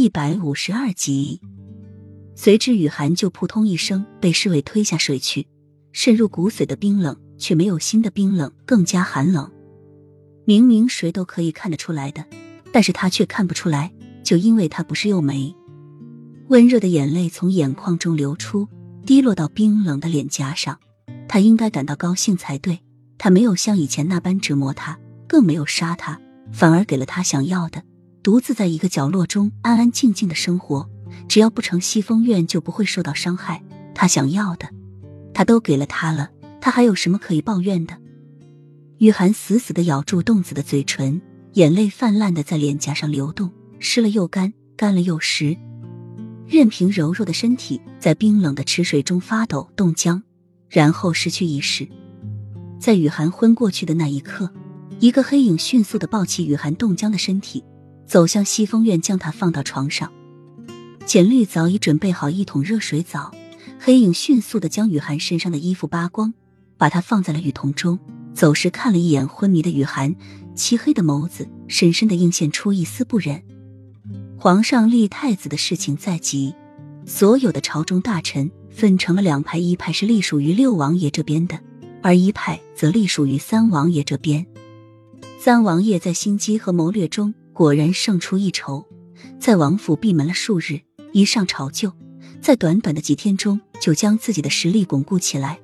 一百五十二集，随之雨涵就扑通一声被侍卫推下水去，渗入骨髓的冰冷却没有心的冰冷更加寒冷。明明谁都可以看得出来的，但是他却看不出来，就因为他不是幼梅。温热的眼泪从眼眶中流出，滴落到冰冷的脸颊上。他应该感到高兴才对，他没有像以前那般折磨他，更没有杀他，反而给了他想要的，独自在一个角落中安安静静的生活。只要不成西风院，就不会受到伤害。他想要的，他都给了他了，他还有什么可以抱怨的？雨涵死死的咬住冻子的嘴唇，眼泪泛滥的在脸颊上流动，湿了又干，干了又湿。任凭柔弱的身体在冰冷的池水中发抖冻僵，然后失去意识。在雨涵昏过去的那一刻，一个黑影迅速的抱起雨涵冻僵的身体，走向西风院，将他放到床上。简绿早已准备好一桶热水澡，黑影迅速的将雨涵身上的衣服扒光，把她放在了浴桶中。走时看了一眼昏迷的雨涵，漆黑的眸子深深的映现出一丝不忍。皇上立太子的事情在即，所有的朝中大臣分成了两派，一派是隶属于六王爷这边的，而一派则隶属于三王爷这边。三王爷在心机和谋略中果然胜出一筹，在王府闭门了数日，一上朝就在短短的几天中就将自己的实力巩固起来，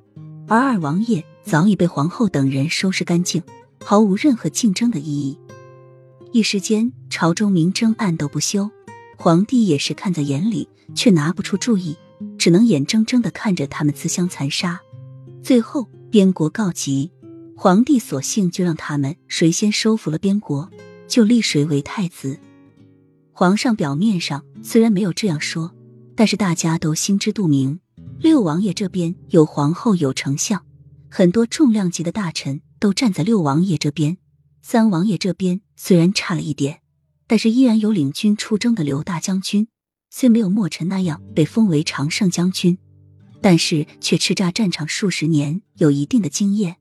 而二王爷早已被皇后等人收拾干净，毫无任何竞争的意义。一时间，朝中明争暗斗不休，皇帝也是看在眼里，却拿不出主意，只能眼睁睁的看着他们自相残杀。最后，边国告急，皇帝索性就让他们谁先收服了边国，就立谁为太子。皇上表面上虽然没有这样说，但是大家都心知肚明。六王爷这边有皇后，有丞相，很多重量级的大臣都站在六王爷这边。三王爷这边虽然差了一点，但是依然有领军出征的刘大将军，虽没有墨尘那样被封为常胜将军，但是却叱咤战场数十年，有一定的经验。